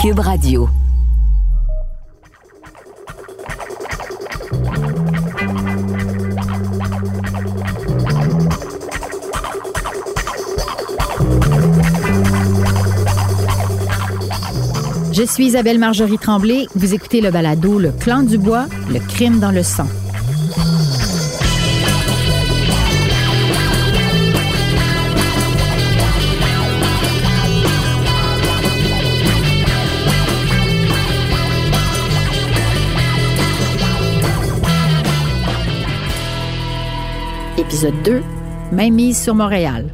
Cube Radio. Je suis Isabelle Marjorie Tremblay. Vous écoutez le balado Le clan du bois, le crime dans le sang. Épisode 2, Main mise sur Montréal.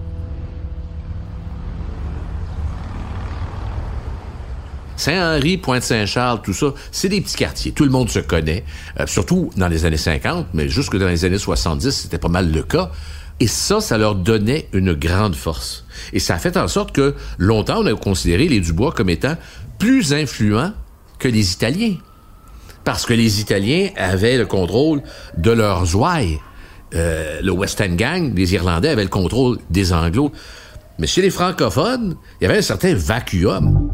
Saint-Henri, Pointe-Saint-Charles, tout ça, c'est des petits quartiers. Tout le monde se connaît, euh, surtout dans les années 50, mais jusque dans les années 70, c'était pas mal le cas. Et ça, ça leur donnait une grande force. Et ça a fait en sorte que longtemps, on a considéré les Dubois comme étant plus influents que les Italiens. Parce que les Italiens avaient le contrôle de leurs ouailles. Euh, le West End Gang, les Irlandais avaient le contrôle des Anglos. Mais chez les francophones, il y avait un certain vacuum.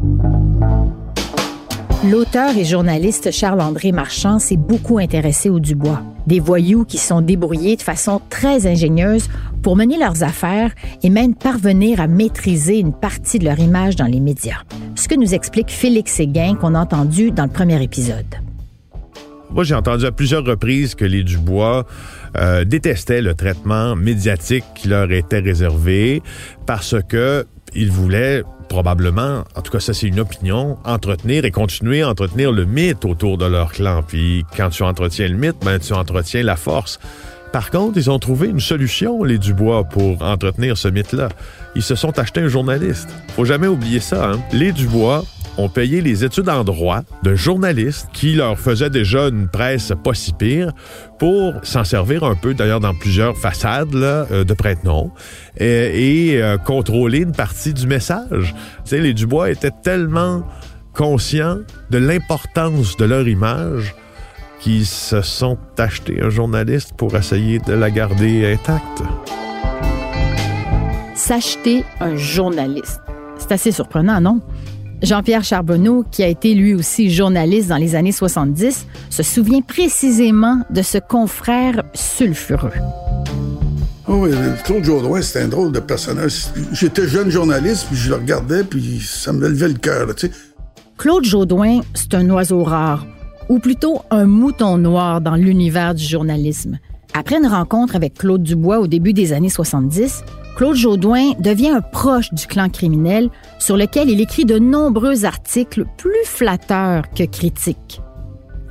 L'auteur et journaliste Charles-André Marchand s'est beaucoup intéressé aux Dubois, des voyous qui sont débrouillés de façon très ingénieuse pour mener leurs affaires et même parvenir à maîtriser une partie de leur image dans les médias. Ce que nous explique Félix Séguin qu'on a entendu dans le premier épisode. Moi, j'ai entendu à plusieurs reprises que les Dubois euh, détestaient le traitement médiatique qui leur était réservé parce que ils voulaient probablement, en tout cas ça c'est une opinion, entretenir et continuer à entretenir le mythe autour de leur clan. Puis quand tu entretiens le mythe, ben, tu entretiens la force. Par contre, ils ont trouvé une solution, les Dubois, pour entretenir ce mythe-là. Ils se sont achetés un journaliste. Faut jamais oublier ça. Hein? Les Dubois ont payé les études en droit de journalistes qui leur faisaient déjà une presse pas si pire pour s'en servir un peu, d'ailleurs dans plusieurs façades euh, de prête-nom, et, euh, contrôler une partie du message. Les Dubois étaient tellement conscients de l'importance de leur image qu'ils se sont achetés un journaliste pour essayer de la garder intacte. S'acheter un journaliste. C'est assez surprenant, non? Jean-Pierre Charbonneau, qui a été lui aussi journaliste dans les années 70, se souvient précisément de ce confrère sulfureux. Oh oui, Claude Jourdouin, c'était un drôle de personnage. J'étais jeune journaliste, puis je le regardais, puis ça me levait le cœur, tu sais. Claude Jaudoin, c'est un oiseau rare, ou plutôt un mouton noir dans l'univers du journalisme. Après une rencontre avec Claude Dubois au début des années 70, Claude Jaudoin devient un proche du clan criminel sur lequel il écrit de nombreux articles plus flatteurs que critiques.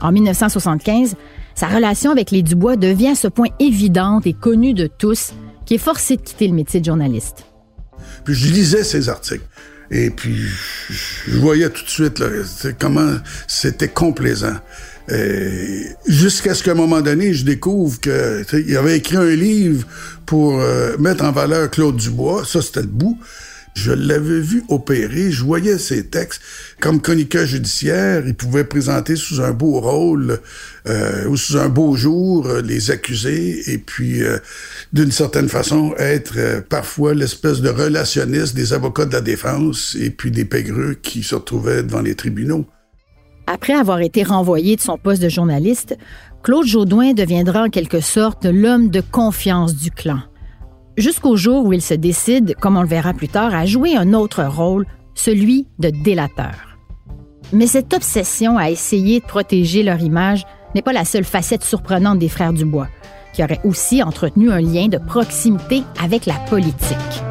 En 1975, sa relation avec les Dubois devient à ce point évidente et connue de tous qu'il est forcé de quitter le métier de journaliste. Puis je lisais ses articles. Et puis, je voyais tout de suite là, comment c'était complaisant. Jusqu'à ce qu'à un moment donné, je découvre que il avait écrit un livre pour euh, mettre en valeur Claude Dubois. Ça, c'était le bout. Je l'avais vu opérer, je voyais ses textes comme chroniqueur judiciaire. Il pouvait présenter sous un beau rôle euh, ou sous un beau jour euh, les accusés et puis euh, d'une certaine façon être euh, parfois l'espèce de relationniste des avocats de la défense et puis des pégreux qui se retrouvaient devant les tribunaux. Après avoir été renvoyé de son poste de journaliste, Claude Jaudoin deviendra en quelque sorte l'homme de confiance du clan jusqu'au jour où il se décide, comme on le verra plus tard, à jouer un autre rôle, celui de délateur. Mais cette obsession à essayer de protéger leur image n'est pas la seule facette surprenante des frères Dubois, qui auraient aussi entretenu un lien de proximité avec la politique.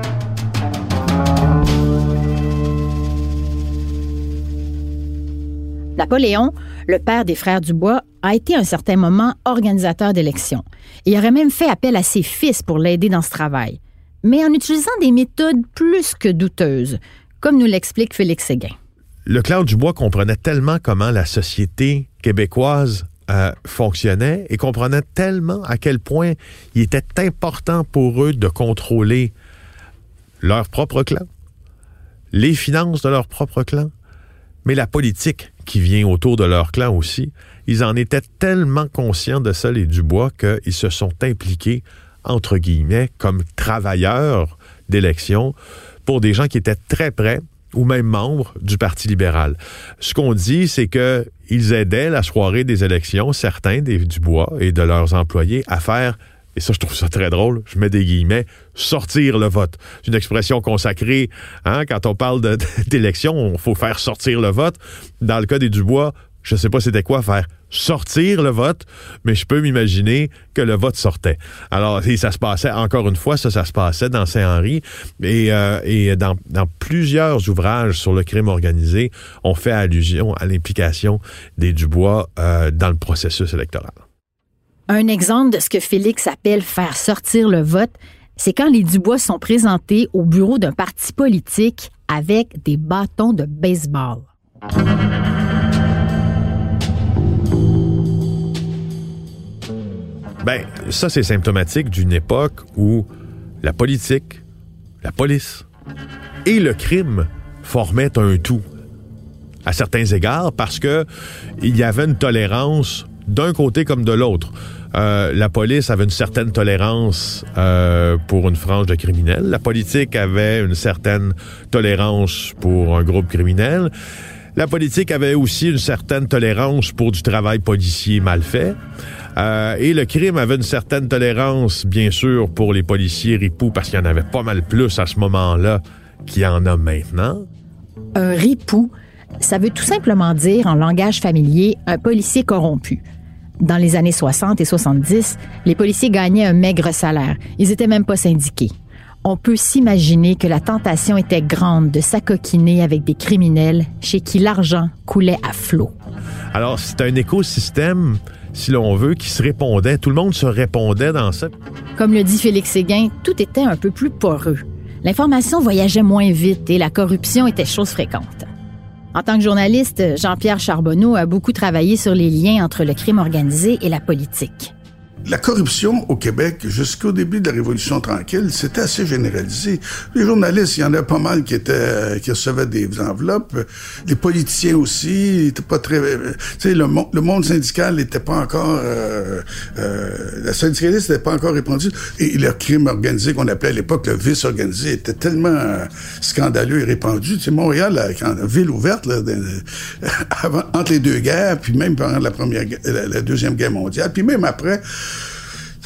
Napoléon, le père des frères Dubois, a été à un certain moment organisateur d'élections et aurait même fait appel à ses fils pour l'aider dans ce travail, mais en utilisant des méthodes plus que douteuses, comme nous l'explique Félix Séguin. Le clan Dubois comprenait tellement comment la société québécoise euh, fonctionnait et comprenait tellement à quel point il était important pour eux de contrôler leur propre clan, les finances de leur propre clan, mais la politique qui vient autour de leur clan aussi. Ils en étaient tellement conscients de ça, les Dubois, qu'ils se sont impliqués, entre guillemets, comme travailleurs d'élection pour des gens qui étaient très près ou même membres du Parti libéral. Ce qu'on dit, c'est que ils aidaient la soirée des élections, certains des Dubois et de leurs employés, à faire et ça, je trouve ça très drôle, je mets des guillemets, sortir le vote. C'est une expression consacrée, hein, quand on parle d'élection, il faut faire sortir le vote. Dans le cas des Dubois, je ne sais pas c'était quoi faire sortir le vote, mais je peux m'imaginer que le vote sortait. Alors, et ça se passait, encore une fois, ça, ça se passait dans Saint-Henri. Et, euh, dans, plusieurs ouvrages sur le crime organisé, on fait allusion à l'implication des Dubois euh, dans le processus électoral. Un exemple de ce que Félix appelle faire sortir le vote, c'est quand les Dubois sont présentés au bureau d'un parti politique avec des bâtons de baseball. Ben, ça, c'est symptomatique d'une époque où la politique, la police et le crime formaient un tout. À certains égards, parce que il y avait une tolérance d'un côté comme de l'autre. Euh, la police avait une certaine tolérance euh, pour une frange de criminels. La politique avait une certaine tolérance pour un groupe criminel. La politique avait aussi une certaine tolérance pour du travail policier mal fait. Euh, et le crime avait une certaine tolérance, bien sûr, pour les policiers ripoux, parce qu'il y en avait pas mal plus à ce moment-là qu'il y en a maintenant. Un ripou, ça veut tout simplement dire, en langage familier, un policier corrompu. Dans les années 60 et 70, les policiers gagnaient un maigre salaire. Ils étaient même pas syndiqués. On peut s'imaginer que la tentation était grande de s'acoquiner avec des criminels chez qui l'argent coulait à flot. Alors, c'est un écosystème si l'on veut, qui se répondait. Tout le monde se répondait dans ça. Comme le dit Félix Séguin, tout était un peu plus poreux. L'information voyageait moins vite et la corruption était chose fréquente. En tant que journaliste, Jean-Pierre Charbonneau a beaucoup travaillé sur les liens entre le crime organisé et la politique la corruption au Québec, jusqu'au début de la Révolution tranquille, c'était assez généralisé. Les journalistes, il y en a pas mal qui étaient, qui recevaient des enveloppes. Les politiciens aussi, étaient pas très, tu sais, le, le, monde syndical n'était pas encore, euh, euh, la syndicaliste n'était pas encore répandue. Et le crime organisé qu'on appelait à l'époque le vice organisé était tellement euh, scandaleux et répandu. Tu sais, Montréal, quand, ville ouverte, là, avant, entre les deux guerres, puis même pendant la première, la, la deuxième guerre mondiale, puis même après,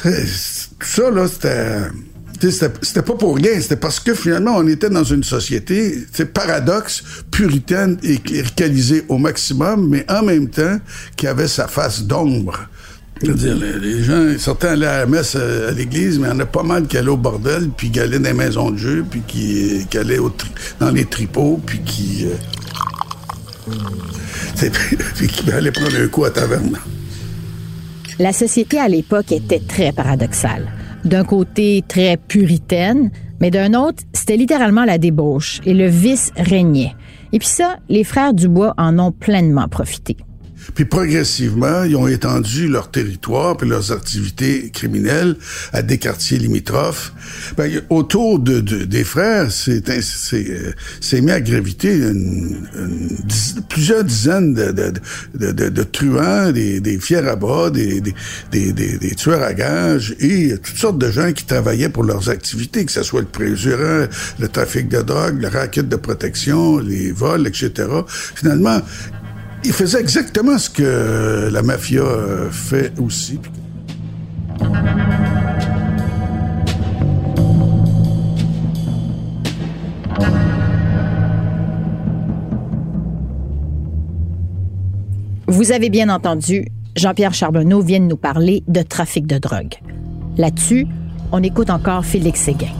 tout ça, là, c'était. C'était pas pour rien, c'était parce que finalement, on était dans une société, c'est paradoxe, puritaine et cléricalisée au maximum, mais en même temps, qui avait sa face d'ombre. dire les, gens, certains allaient à la messe à, l'église, mais il y en a pas mal qui allaient au bordel, puis qui allaient dans les maisons de jeu, puis qui, qui allaient dans les tripots, puis qui. Euh, puis qui allaient prendre un coup à taverne. La société à l'époque était très paradoxale. D'un côté, très puritaine, mais d'un autre, c'était littéralement la débauche et le vice régnait. Et puis ça, les frères Dubois en ont pleinement profité. Puis progressivement, ils ont étendu leur territoire puis leurs activités criminelles à des quartiers limitrophes. Ben, autour de, des frères, c'est c'est mis à graviter plusieurs dizaines de, de, de, de truands, des, des fiers à bas, des, des, des, tueurs à gages et toutes sortes de gens qui travaillaient pour leurs activités, que ce soit le préjurant, le trafic de drogue, le racket de protection, les vols, etc. Finalement, il faisait exactement ce que la mafia fait aussi. Vous avez bien entendu, Jean-Pierre Charbonneau vient de nous parler de trafic de drogue. Là-dessus, on écoute encore Félix Séguin.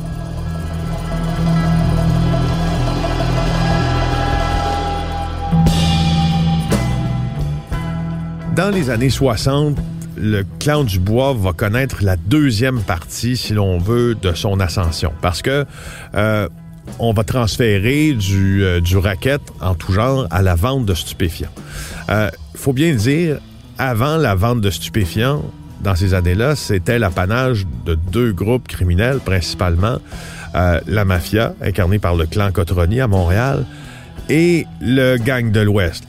Dans les années 60, le clan du bois va connaître la deuxième partie, si l'on veut, de son ascension. Parce que euh, on va transférer du, euh, du racket en tout genre à la vente de stupéfiants. Il euh, faut bien dire, avant la vente de stupéfiants, dans ces années-là, c'était l'apanage de deux groupes criminels, principalement la mafia, incarnée par le clan Cotroni à Montréal, et le gang de l'Ouest.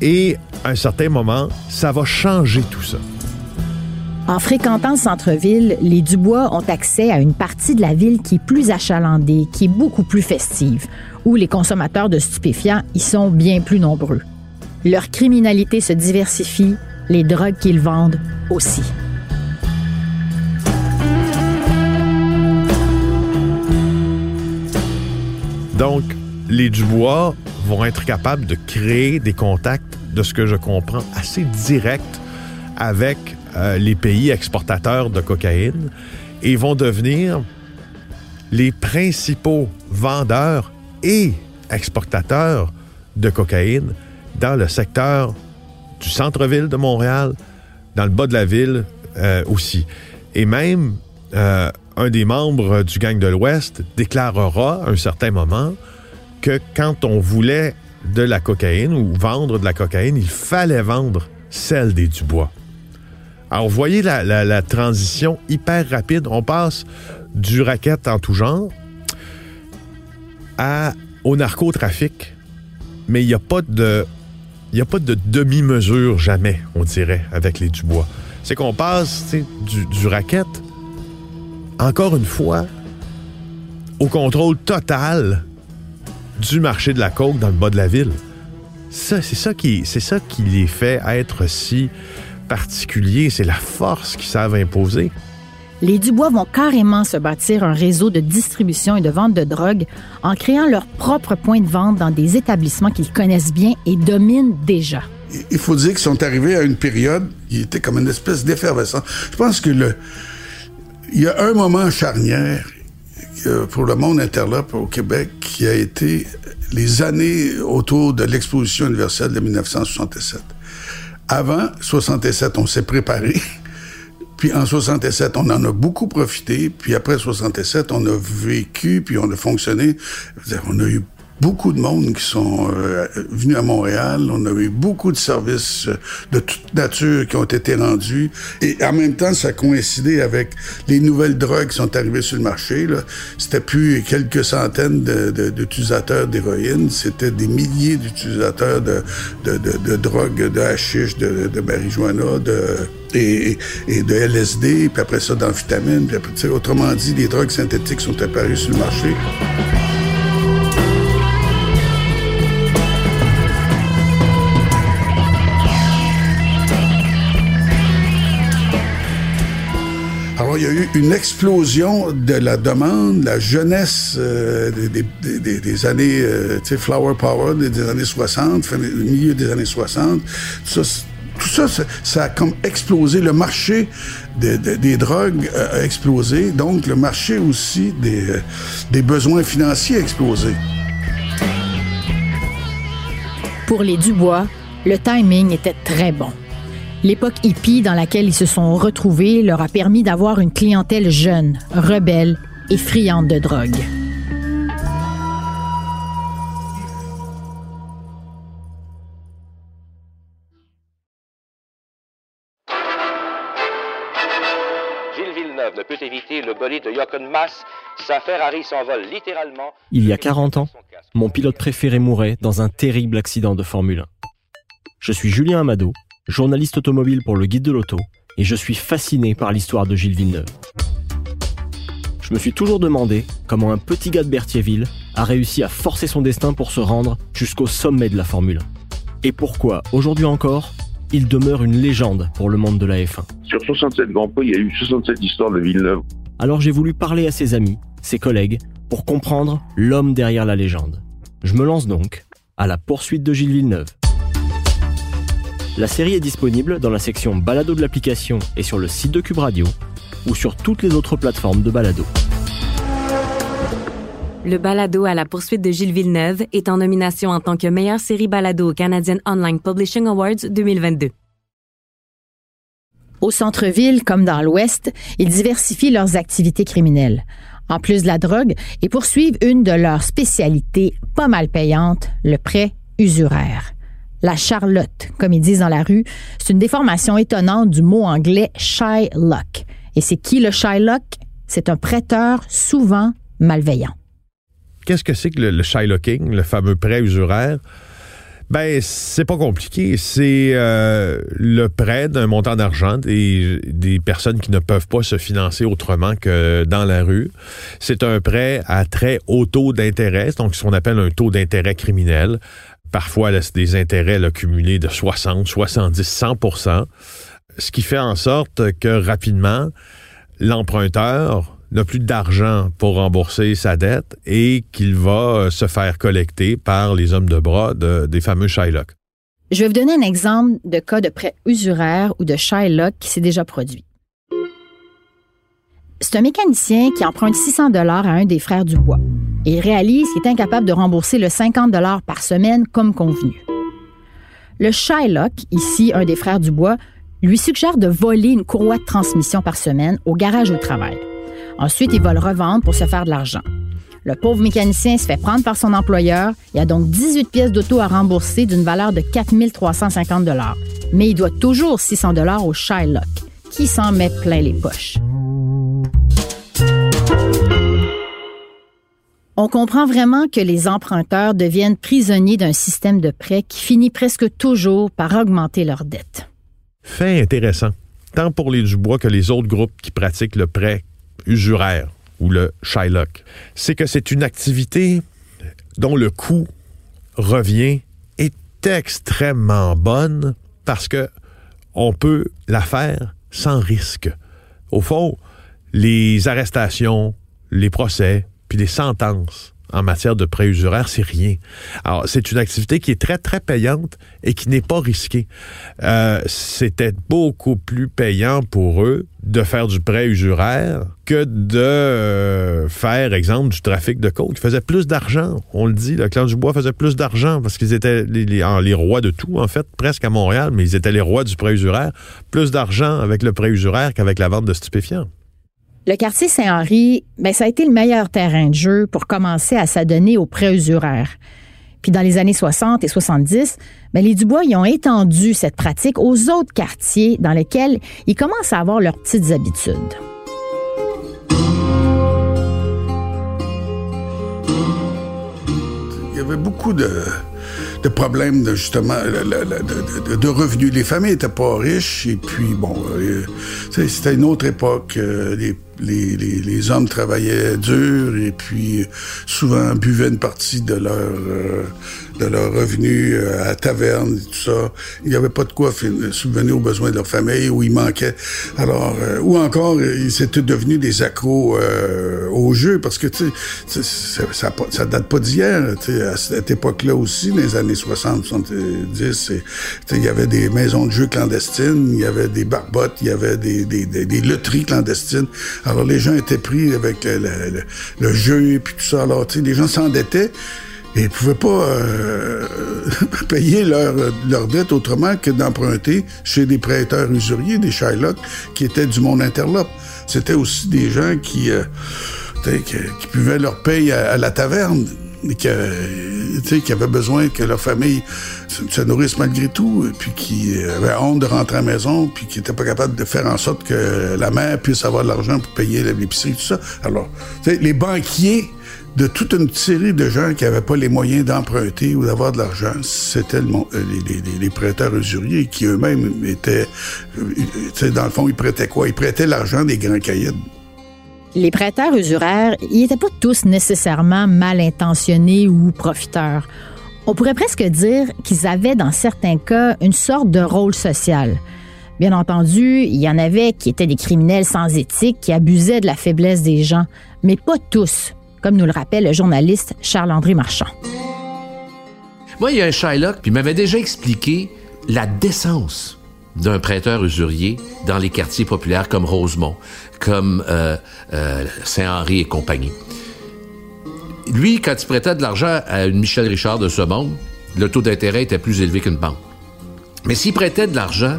Et à un certain moment, ça va changer tout ça. En fréquentant le centre-ville, les Dubois ont accès à une partie de la ville qui est plus achalandée, qui est beaucoup plus festive. où les consommateurs de stupéfiants y sont bien plus nombreux. Leur criminalité se diversifie, les drogues qu'ils vendent aussi. Donc, les Dubois vont être capables de créer des contacts, de ce que je comprends, assez directs avec euh, les pays exportateurs de cocaïne et vont devenir les principaux vendeurs et exportateurs de cocaïne dans le secteur du centre-ville de Montréal, dans le bas de la ville euh, aussi. Et même euh, un des membres du gang de l'Ouest déclarera à un certain moment que quand on voulait de la cocaïne ou vendre de la cocaïne, il fallait vendre celle des Dubois. Alors, vous voyez la, transition hyper rapide. On passe du racket en tout genre à, au narcotrafic, mais il n'y a pas de de demi-mesure jamais, on dirait, avec les Dubois. C'est qu'on passe du, du racket, encore une fois, au contrôle total du marché de la coke dans le bas de la ville. Ça, c'est ça qui, c'est ça qui les fait être si particuliers. C'est la force qu'ils savent imposer. Les Dubois vont carrément se bâtir un réseau de distribution et de vente de drogue en créant leur propre point de vente dans des établissements qu'ils connaissent bien et dominent déjà. Il faut dire qu'ils sont arrivés à une période qui était comme une espèce d'effervescence. Je pense que le, il y a un moment charnière pour le monde interlope au Québec qui a été les années autour de l'exposition universelle de 1967. Avant 67, on s'est préparé. Puis en 67, on en a beaucoup profité. Puis après 67, on a vécu, puis on a fonctionné. On a eu beaucoup de monde qui sont euh, venus à Montréal. On a eu beaucoup de services euh, de toute nature qui ont été rendus. Et en même temps, ça a coïncidé avec les nouvelles drogues qui sont arrivées sur le marché. C'était plus quelques centaines d'utilisateurs d'héroïne, c'était des milliers d'utilisateurs de, drogues, de hashish, de, marijuana, de et, de LSD, puis après ça d'amphétamines, autrement dit, les drogues synthétiques sont apparues sur le marché. Il y a eu une explosion de la demande, la jeunesse euh, des, années, euh, tu sais, Flower Power des, années 60, le milieu des années 60. Tout ça, ça, a comme explosé. Le marché des drogues a explosé. Donc, le marché aussi des, des besoins financiers a explosé. Pour les Dubois, le timing était très bon. L'époque hippie dans laquelle ils se sont retrouvés leur a permis d'avoir une clientèle jeune, rebelle et friande de drogue. Gilles Villeneuve ne peut éviter le bolide de Jochen Mass. Sa Ferrari s'envole littéralement. Il y a 40 ans, mon pilote préféré mourait dans un terrible accident de Formule 1. Je suis Julien Amado journaliste automobile pour le Guide de l'Auto, et je suis fasciné par l'histoire de Gilles Villeneuve. Je me suis toujours demandé comment un petit gars de Berthierville a réussi à forcer son destin pour se rendre jusqu'au sommet de la Formule 1. Et pourquoi, aujourd'hui encore, il demeure une légende pour le monde de la F1. Sur 67 Grands Prix, il y a eu 67 histoires de Villeneuve. Alors j'ai voulu parler à ses amis, ses collègues, pour comprendre l'homme derrière la légende. Je me lance donc à la poursuite de Gilles Villeneuve. La série est disponible dans la section balado de l'application et sur le site de Cube Radio ou sur toutes les autres plateformes de balado. Le balado à la poursuite de Gilles Villeneuve est en nomination en tant que meilleure série balado au Canadian Online Publishing Awards 2022. Au centre-ville comme dans l'Ouest, ils diversifient leurs activités criminelles. En plus de la drogue, ils poursuivent une de leurs spécialités pas mal payantes, le prêt usuraire. La Charlotte, comme ils disent dans la rue, c'est une déformation étonnante du mot anglais Shylock. Et c'est qui le Shylock? C'est un prêteur souvent malveillant. Qu'est-ce que c'est que le, Shylocking, le fameux prêt usuraire? Ben, c'est pas compliqué. C'est euh, le prêt d'un montant d'argent et des personnes qui ne peuvent pas se financer autrement que dans la rue. C'est un prêt à très haut taux d'intérêt, donc ce qu'on appelle un taux d'intérêt criminel. Parfois, là, c'est des intérêts là, cumulés de 60, 70, 100% ce qui fait en sorte que rapidement, l'emprunteur n'a plus d'argent pour rembourser sa dette et qu'il va euh, se faire collecter par les hommes de bras des fameux Shylock. Je vais vous donner un exemple de cas de prêt usuraire ou de Shylock qui s'est déjà produit. C'est un mécanicien qui emprunte 600 dollars à un des frères Dubois et il réalise qu'il est incapable de rembourser le 50 dollars par semaine comme convenu. Le Shylock, ici un des frères Dubois, lui suggère de voler une courroie de transmission par semaine au garage au travail. Ensuite, il va le revendre pour se faire de l'argent. Le pauvre mécanicien se fait prendre par son employeur. Il a donc 18 pièces d'auto à rembourser d'une valeur de 4 350 Mais il doit toujours 600 au Shylock, qui s'en met plein les poches. On comprend vraiment que les emprunteurs deviennent prisonniers d'un système de prêt qui finit presque toujours par augmenter leurs dettes. Fait intéressant, tant pour les Dubois que les autres groupes qui pratiquent le prêt usuraire ou le Shylock, c'est que c'est une activité dont le coût revient est extrêmement bonne parce que on peut la faire sans risque. Au fond, les arrestations, les procès, puis les sentences en matière de prêt usuraire, c'est rien. Alors, c'est une activité qui est très, très payante et qui n'est pas risquée. Euh, C'était beaucoup plus payant pour eux de faire du prêt usuraire que de euh, faire, exemple, du trafic de coke. Ils faisaient plus d'argent. On le dit, le clan du bois faisait plus d'argent parce qu'ils étaient les, les, rois de tout, en fait, presque à Montréal, mais ils étaient les rois du prêt usuraire. Plus d'argent avec le prêt usuraire qu'avec la vente de stupéfiants. Le quartier Saint-Henri, ben, ça a été le meilleur terrain de jeu pour commencer à s'adonner aux prêts usuraires. Puis dans les années 60 et 70, ben, les Dubois y ont étendu cette pratique aux autres quartiers dans lesquels ils commencent à avoir leurs petites habitudes. Il y avait beaucoup de, problèmes de revenus. Les familles n'étaient pas riches et puis bon, euh, c'était une autre époque. Euh, les, les, les, hommes travaillaient dur et puis souvent buvaient une partie de leur euh, de leurs revenus euh, à taverne et tout ça. Il n'y avait pas de quoi subvenir aux besoins de leur famille ou il manquait. Alors euh, ou encore ils étaient devenus des accros au jeu parce que tu sais ça, ça, date pas d'hier. À cette époque-là aussi, dans les années 60, 70, il y avait des maisons de jeux clandestines, il y avait des barbottes, il y avait des, des, des, des loteries clandestines. Alors, les gens étaient pris avec le, jeu et puis tout ça. Alors, tu sais, les gens s'endettaient et ils pouvaient pas euh, payer leur, dette autrement que d'emprunter chez des prêteurs usuriers, des Shylock, qui étaient du monde interlope. C'était aussi des gens qui, euh, qui, qui, pouvaient leur payer à la taverne qui, qui avaient besoin que leur famille se, nourrisse malgré tout, puis qui avaient honte de rentrer à la maison, puis qui n'étaient pas capables de faire en sorte que la mère puisse avoir de l'argent pour payer l'épicerie, tout ça. Alors, les banquiers de toute une série de gens qui n'avaient pas les moyens d'emprunter ou d'avoir de l'argent, c'était euh, les, les, prêteurs usuriers qui eux-mêmes étaient, euh, dans le fond, ils prêtaient quoi? Ils prêtaient l'argent des grands caïds les prêteurs usuraires, ils n'étaient pas tous nécessairement mal intentionnés ou profiteurs. On pourrait presque dire qu'ils avaient, dans certains cas, une sorte de rôle social. Bien entendu, il y en avait qui étaient des criminels sans éthique, qui abusaient de la faiblesse des gens, mais pas tous, comme nous le rappelle le journaliste Charles-André Marchand. Moi, il y a un Shylock, puis il m'avait déjà expliqué la décence d'un prêteur usurier dans les quartiers populaires comme Rosemont comme euh, euh, Saint-Henri et compagnie. Lui, quand il prêtait de l'argent à une Michel Richard de ce monde, le taux d'intérêt était plus élevé qu'une banque. Mais s'il prêtait de l'argent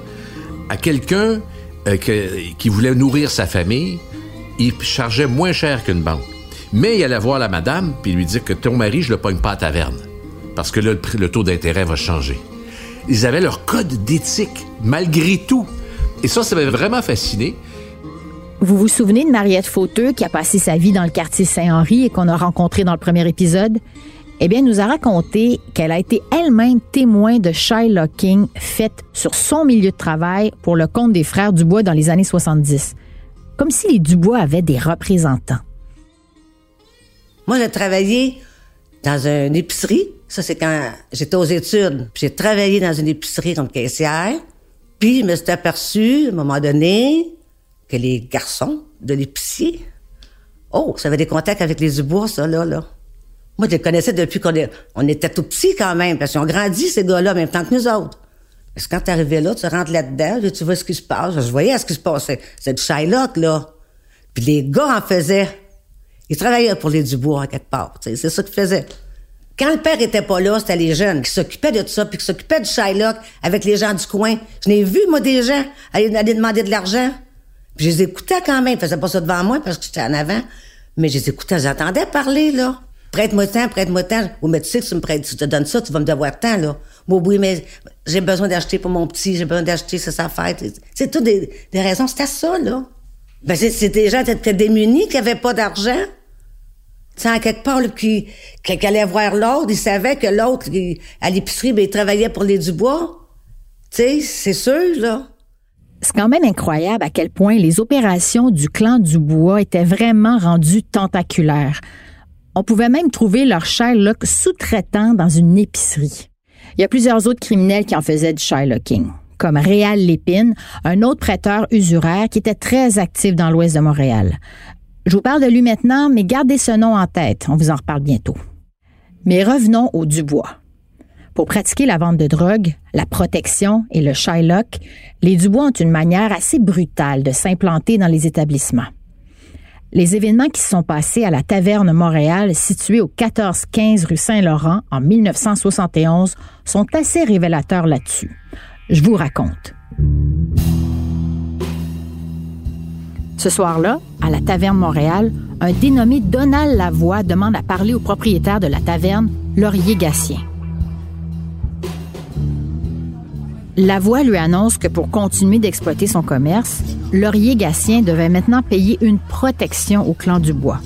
à quelqu'un euh, qui voulait nourrir sa famille, il chargeait moins cher qu'une banque. Mais il allait voir la madame puis lui dire que ton mari, je le pogne pas à taverne. Parce que là, le taux d'intérêt va changer. Ils avaient leur code d'éthique, malgré tout. Et ça, ça m'avait vraiment fasciné. Vous vous souvenez de Mariette Fauteux qui a passé sa vie dans le quartier Saint-Henri et qu'on a rencontré dans le premier épisode? eh bien, nous a raconté qu'elle a été elle-même témoin de Shylocking faite sur son milieu de travail pour le compte des frères Dubois dans les années 70. Comme si les Dubois avaient des représentants. Moi, j'ai travaillé dans une épicerie. Ça, c'est quand j'étais aux études. J'ai travaillé dans une épicerie comme caissière. Puis, je me suis aperçu, à un moment donné, que les garçons de l'épicier, oh, ça avait des contacts avec les Dubois, ça, là, là. Moi, je les connaissais depuis qu'on on était tout petits quand même, parce qu'ils ont grandi, ces gars-là, en même temps que nous autres. Parce que quand tu arrivais là, tu rentres là-dedans, tu vois ce qui se passe. Je voyais ce qui se passait. C'est du Shylock, là. Puis les gars en faisaient. Ils travaillaient pour les Dubois, à quelque part. C'est ça qu'ils faisaient. Quand le père était pas là, c'était les jeunes qui s'occupaient de ça, puis qui s'occupaient du Shylock avec les gens du coin. Je n'ai vu, moi, des gens aller, demander de l'argent. Puis je les écoutais quand même. Ils faisaient pas ça devant moi parce que j'étais en avant. Mais je les écoutais, j'entendais parler, là. Prête-moi tant, prête-moi tant. Oui, mais tu sais que tu me prêtes, tu te donnes ça, tu vas me devoir tant, là. Bon, oui, mais j'ai besoin d'acheter pour mon petit, j'ai besoin d'acheter, ça, ça fait. C'est tout des, raisons. C'était ça, là. Ben, c'est des gens peut démunis qui avaient pas d'argent. Sais, quelque part, qui, allait voir l'autre, il savait que l'autre, à l'épicerie, ben, il travaillait pour les Dubois. Tu sais, c'est sûr, là. C'est quand même incroyable à quel point les opérations du clan Dubois étaient vraiment rendues tentaculaires. On pouvait même trouver leur Shylock sous-traitant dans une épicerie. Il y a plusieurs autres criminels qui en faisaient du Shylocking, comme Réal Lépine, un autre prêteur usuraire qui était très actif dans l'ouest de Montréal. Je vous parle de lui maintenant, mais gardez ce nom en tête, on vous en reparle bientôt. Mais revenons au Dubois. Pour pratiquer la vente de drogue, la protection et le Shylock, les Dubois ont une manière assez brutale de s'implanter dans les établissements. Les événements qui se sont passés à la Taverne Montréal, située au 1415 rue Saint-Laurent en 1971, sont assez révélateurs là-dessus. Je vous raconte. Ce soir-là, à la Taverne Montréal, un dénommé Donald Lavoie demande à parler au propriétaire de la taverne, Laurier Gatien. Lavoie lui annonce que pour continuer d'exploiter son commerce, Laurier Gatien devait maintenant payer une protection au clan du bois.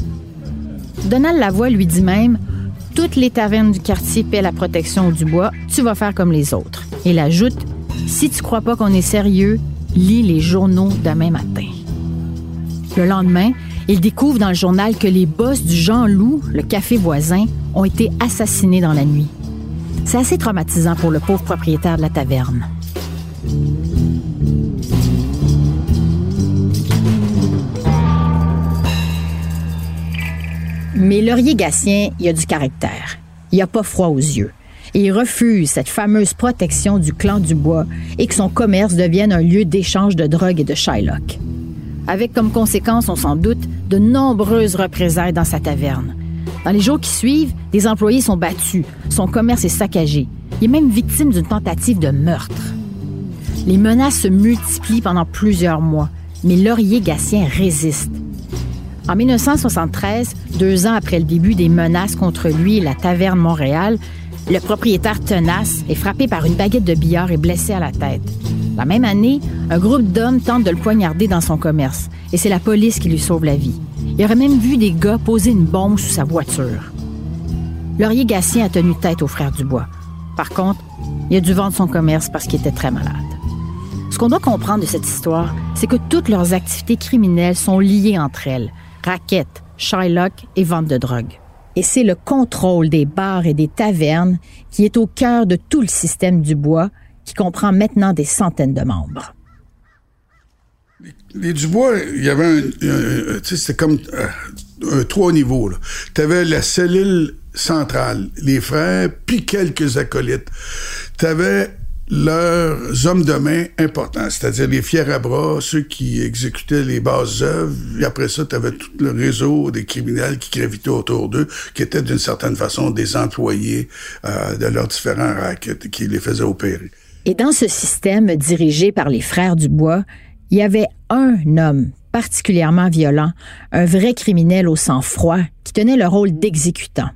Donald Lavoie lui dit même Toutes les tavernes du quartier paient la protection au Dubois, tu vas faire comme les autres. Il ajoute Si tu crois pas qu'on est sérieux, lis les journaux demain matin. Le lendemain, il découvre dans le journal que les boss du Jean-Loup, le café voisin, ont été assassinés dans la nuit. C'est assez traumatisant pour le pauvre propriétaire de la taverne. Mais Laurier Gatien, il a du caractère. Il a pas froid aux yeux. Il refuse cette fameuse protection du clan du bois et que son commerce devienne un lieu d'échange de drogue et de Shylock. Avec comme conséquence, on s'en doute, de nombreuses représailles dans sa taverne. Dans les jours qui suivent, des employés sont battus, son commerce est saccagé. Il est même victime d'une tentative de meurtre. Les menaces se multiplient pendant plusieurs mois, mais Laurier Gatien résiste. En 1973, deux ans après le début des menaces contre lui et la taverne Montréal, le propriétaire tenace est frappé par une baguette de billard et blessé à la tête. La même année, un groupe d'hommes tente de le poignarder dans son commerce, et c'est la police qui lui sauve la vie. Il aurait même vu des gars poser une bombe sous sa voiture. Laurier Gatien a tenu tête aux frères Dubois. Par contre, il a dû vendre son commerce parce qu'il était très malade. Ce qu'on doit comprendre de cette histoire, c'est que toutes leurs activités criminelles sont liées entre elles raquettes, Shylock et vente de drogue. Et c'est le contrôle des bars et des tavernes qui est au cœur de tout le système du bois, qui comprend maintenant des centaines de membres. Les Dubois, il y avait un, tu sais, c'était comme euh, un trois niveaux. Tu avais la cellule centrale, les frères, puis quelques acolytes. Tu avais leurs hommes de main importants, c'est-à-dire les fiers à bras, ceux qui exécutaient les bases œuvres. Et après ça, tu avais tout le réseau des criminels qui gravitaient autour d'eux, qui étaient d'une certaine façon des employés euh, de leurs différents rackets qui les faisaient opérer. Et dans ce système dirigé par les frères Dubois, il y avait un homme particulièrement violent, un vrai criminel au sang-froid qui tenait le rôle d'exécutant.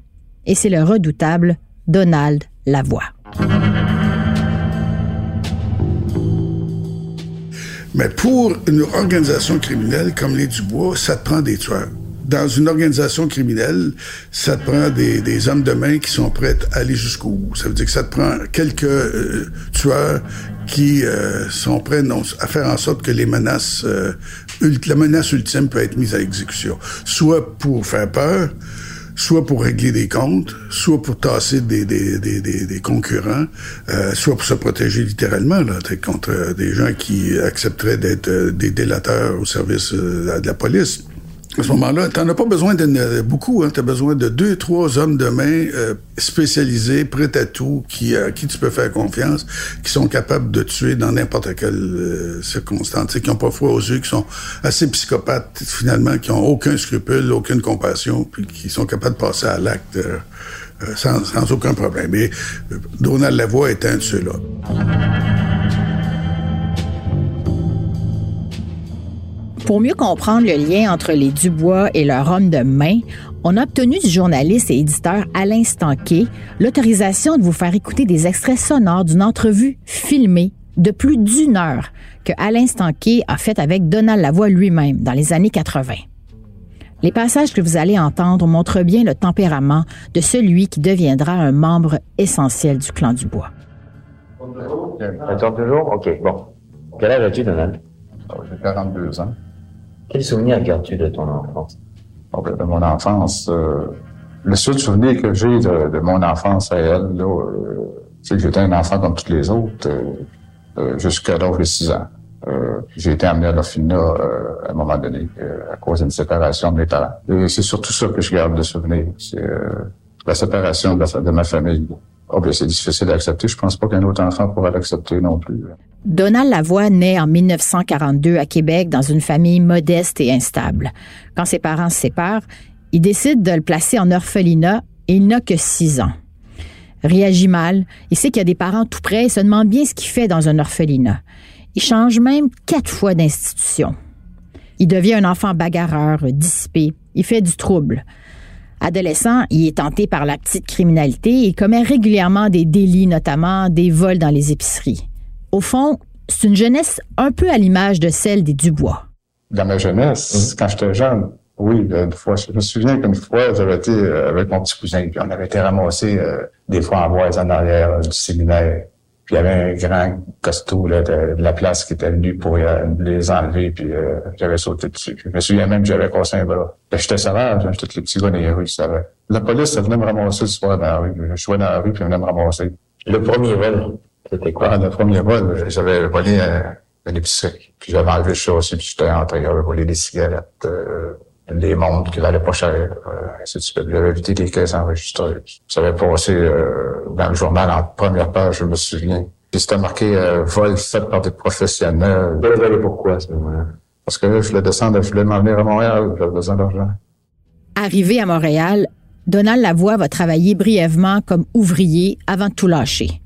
Et c'est le redoutable Donald Lavoie. Mais pour une organisation criminelle comme les Dubois, ça te prend des tueurs. Dans une organisation criminelle, ça te prend des, des, hommes de main qui sont prêts à aller jusqu'au bout. Ça veut dire que ça te prend quelques euh, tueurs qui euh, sont prêts à faire en sorte que les menaces, euh, la menace ultime peut être mise à exécution. Soit pour faire peur, soit pour régler des comptes, soit pour tasser des, des, des, des, concurrents, euh, soit pour se protéger littéralement là, contre des gens qui accepteraient d'être des délateurs au service de la police à ce moment-là, tu n'en as pas besoin de beaucoup. Hein, tu as besoin de deux, trois hommes de main euh, spécialisés, prêts à tout, qui, à qui tu peux faire confiance, qui sont capables de tuer dans n'importe quelle euh, circonstance, qui n'ont pas froid aux yeux, qui sont assez psychopathes finalement, qui n'ont aucun scrupule, aucune compassion, puis qui sont capables de passer à l'acte euh, sans, sans, aucun problème. Et Donald Lavoie est un de ceux-là. Pour mieux comprendre le lien entre les Dubois et leur homme de main, on a obtenu du journaliste et éditeur Alain Stanquet l'autorisation de vous faire écouter des extraits sonores d'une entrevue filmée de plus d'une heure que Alain Stanquet a faite avec Donald Lavoie lui-même dans les années 80. Les passages que vous allez entendre montrent bien le tempérament de celui qui deviendra un membre essentiel du clan Dubois. Attends toujours? OK, bon. Quel âge as-tu, Donald? Oh, j'ai 42 ans. Quel souvenir gardes-tu de ton enfance? Oh, ben, de mon enfance, euh, le seul souvenir que j'ai de, mon enfance à elle, là, euh, c'est que j'étais un enfant comme tous les autres euh, jusqu'à l'âge de 6 ans. j'ai été amené à l'orphelinat à un moment donné à cause d'une séparation de mes parents. Et c'est surtout ça que je garde de souvenir. C'est la séparation de ma famille. Oh, ben, c'est difficile d'accepter. Je pense pas qu'un autre enfant pourra l'accepter non plus. Donald Lavoie naît en 1942 à Québec dans une famille modeste et instable. Quand ses parents se séparent, il décide de le placer en orphelinat et il n'a que six ans. Réagit mal, il sait qu'il y a des parents tout près et se demande bien ce qu'il fait dans un orphelinat. Il change même quatre fois d'institution. Il devient un enfant bagarreur, dissipé, il fait du trouble. Adolescent, il est tenté par la petite criminalité et commet régulièrement des délits, notamment des vols dans les épiceries. Au fond, c'est une jeunesse un peu à l'image de celle des Dubois. Dans ma jeunesse, mhm. quand j'étais jeune, oui, une fois, je me souviens qu'une fois, j'avais été euh, avec mon petit cousin, puis on avait été ramassés euh, des fois en bois en arrière euh, du séminaire. Puis il y avait un grand costaud là, de, la place qui était venu pour euh, les enlever, puis euh, j'avais sauté dessus. je me souviens même que j'avais cassé un bras. J'étais sauvage, hein, j'étais les petits gars dans les rues, savais. La police, ça venait me ramasser le soir dans la rue. Je jouais dans la rue, puis elle venait me ramasser. Le premier vol, c'était quoi? Ah, le premier vol, j'avais volé euh, une épicerie. Puis j'avais enlevé le aussi, puis j'étais entré, j'avais volé des cigarettes, euh, des montres qui valaient pas cher, euh, ainsi de suite. J'avais évité des caisses enregistreuses. Ça avait passé euh, dans le journal en première page, je me souviens. Puis c'était marqué euh, vol fait par des professionnels. Vous pourquoi à ce moment-là? Parce que je voulais descendre, je voulais m'emmener à Montréal, j'avais besoin d'argent. Arrivé à Montréal, Donald Lavoie va travailler brièvement comme ouvrier avant de tout lâcher.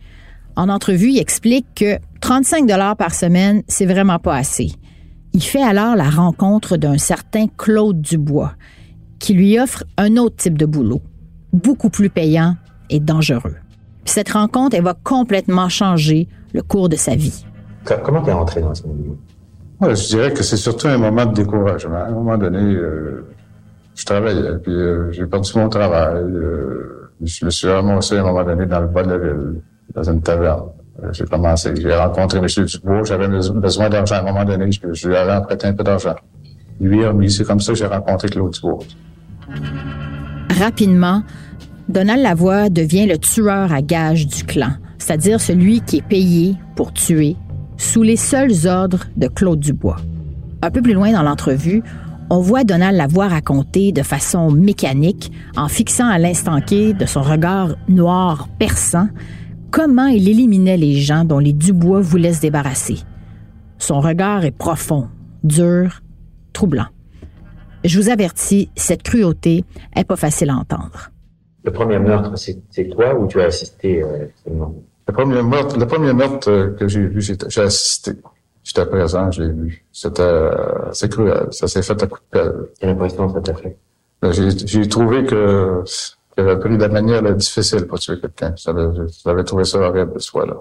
En entrevue, il explique que 35 dollars par semaine, c'est vraiment pas assez. Il fait alors la rencontre d'un certain Claude Dubois, qui lui offre un autre type de boulot, beaucoup plus payant et dangereux. cette rencontre, elle va complètement changer le cours de sa vie. Comment tu es entré dans ce milieu? je dirais que c'est surtout un moment de découragement. À un moment donné, euh, je travaillais, puis euh, j'ai perdu mon travail. Euh, je me suis ramassé à un moment donné dans le bas de la ville, dans une taverne. Euh, j'ai commencé, j'ai rencontré M. Dubois, j'avais besoin d'argent à un moment donné, je, lui avais emprunté un peu d'argent. Lui a c'est comme ça que j'ai rencontré Claude Dubois. Rapidement, Donald Lavoie devient le tueur à gage du clan, c'est-à-dire celui qui est payé pour tuer sous les seuls ordres de Claude Dubois. Un peu plus loin dans l'entrevue, on voit Donald Lavoie raconter de façon mécanique, en fixant à l'instant de son regard noir perçant, comment il éliminait les gens dont les Dubois voulaient se débarrasser. Son regard est profond, dur, troublant. Je vous avertis, cette cruauté est pas facile à entendre. Le premier meurtre, c'est toi ou tu as assisté euh, Le premier meurtre, le premier meurtre euh, que j'ai vu, j'ai assisté. J'étais présent, j'ai vu. C'était euh, c'est cruel. Ça s'est fait à coup de pelle. Quelle impression ça t'a fait? Ben, j'ai trouvé que j'avais pris de la manière difficile pour tuer quelqu'un. J'avais trouvé ça horrible ce soir-là.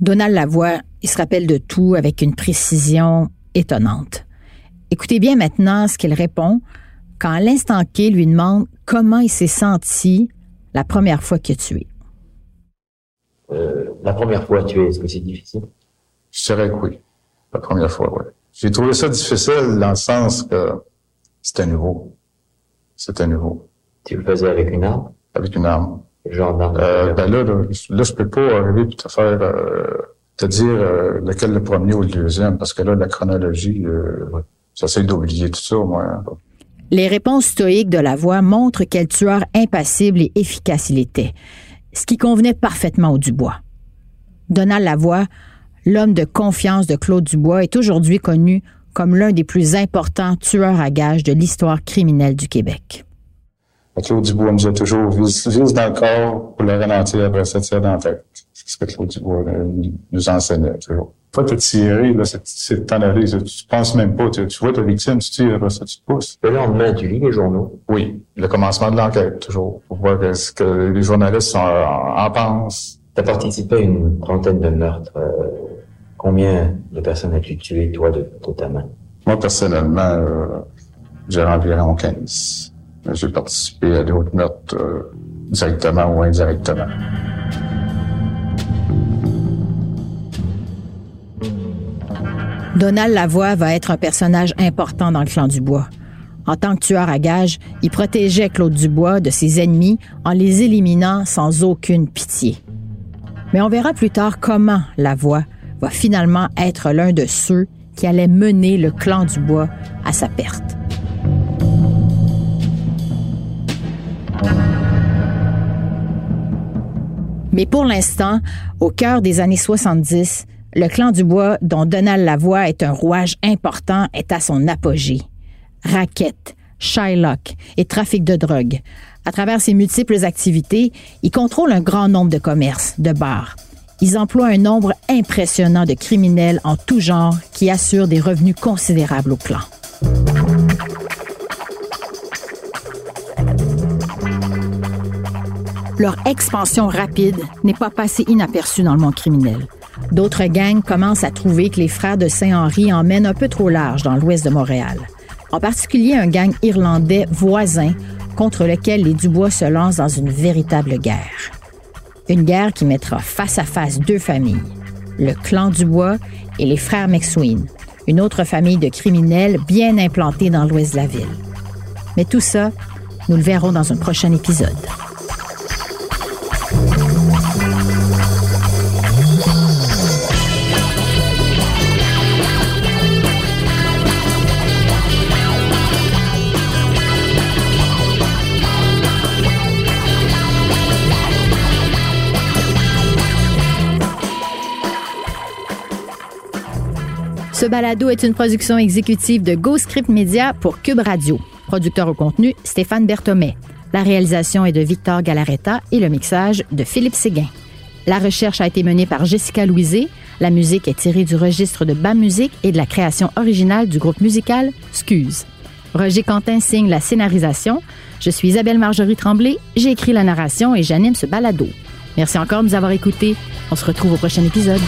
Donald Lavoie, il se rappelle de tout avec une précision étonnante. Écoutez bien maintenant ce qu'il répond quand à l'instant K lui demande comment il s'est senti la première fois qu'il a tué. Euh, la première fois tué, est-ce que c'est difficile? Je dirais que oui. La première fois, oui. J'ai trouvé ça difficile dans le sens que c'était nouveau. C'était nouveau. Tu le faisais avec une arme? Avec une arme. Quel genre d'arme? Euh, ben là, là, là, je peux pas arriver et te faire euh, te dire euh, lequel le premier ou le deuxième, parce que là, la chronologie, euh, j'essaie d'oublier tout ça, moi. Les réponses stoïques de la voix montrent quel tueur impassible et efficace il était, ce qui convenait parfaitement au Dubois. Donald Lavoie, l'homme de confiance de Claude Dubois, est aujourd'hui connu comme l'un des plus importants tueurs à gages de l'histoire criminelle du Québec. Claude Dubois nous a toujours vise, vise dans le corps pour le ralentir après ça tire dans la tête. C'est ce que Claude Dubois euh, nous enseignait toujours. Pas te tirer, là, c'est t'en aller. Tu penses même pas. Tu, tu vois ta victime, tu tires, après ça, tu te pousses. Le lendemain, tu lis les journaux? Oui. Le commencement de l'enquête, toujours. Pour voir ce que les journalistes en, en pensent. Tu as participé à une trentaine de meurtres. Euh, combien de personnes as-tu tué, toi, de, de, ta main? Moi, personnellement, euh, j'ai environ 15. J'ai participé à d'autres meurtres euh, directement ou indirectement. Donald Lavoie va être un personnage important dans le clan Dubois. En tant que tueur à gages, il protégeait Claude Dubois de ses ennemis en les éliminant sans aucune pitié. Mais on verra plus tard comment Lavoie va finalement être l'un de ceux qui allaient mener le clan Dubois à sa perte. Mais pour l'instant, au cœur des années 70, le clan du bois, dont Donald Lavoie est un rouage important, est à son apogée. Raquettes, Shylock et trafic de drogue. À travers ses multiples activités, ils contrôlent un grand nombre de commerces, de bars. Ils emploient un nombre impressionnant de criminels en tout genre qui assurent des revenus considérables au clan. Leur expansion rapide n'est pas passée inaperçue dans le monde criminel. D'autres gangs commencent à trouver que les frères de Saint-Henri emmènent un peu trop large dans l'ouest de Montréal. En particulier un gang irlandais voisin contre lequel les Dubois se lancent dans une véritable guerre. Une guerre qui mettra face à face deux familles, le clan Dubois et les frères McSween, une autre famille de criminels bien implantés dans l'ouest de la ville. Mais tout ça, nous le verrons dans un prochain épisode. Ce balado est une production exécutive de GoScript Media pour Cube Radio. Producteur au contenu, Stéphane Berthomet. La réalisation est de Victor Galaretta et le mixage de Philippe Séguin. La recherche a été menée par Jessica Louisé. La musique est tirée du registre de BAM Musique et de la création originale du groupe musical Scuse. Roger Quentin signe la scénarisation. Je suis Isabelle Marjorie Tremblay. J'ai écrit la narration et j'anime ce balado. Merci encore de nous avoir écoutés. On se retrouve au prochain épisode.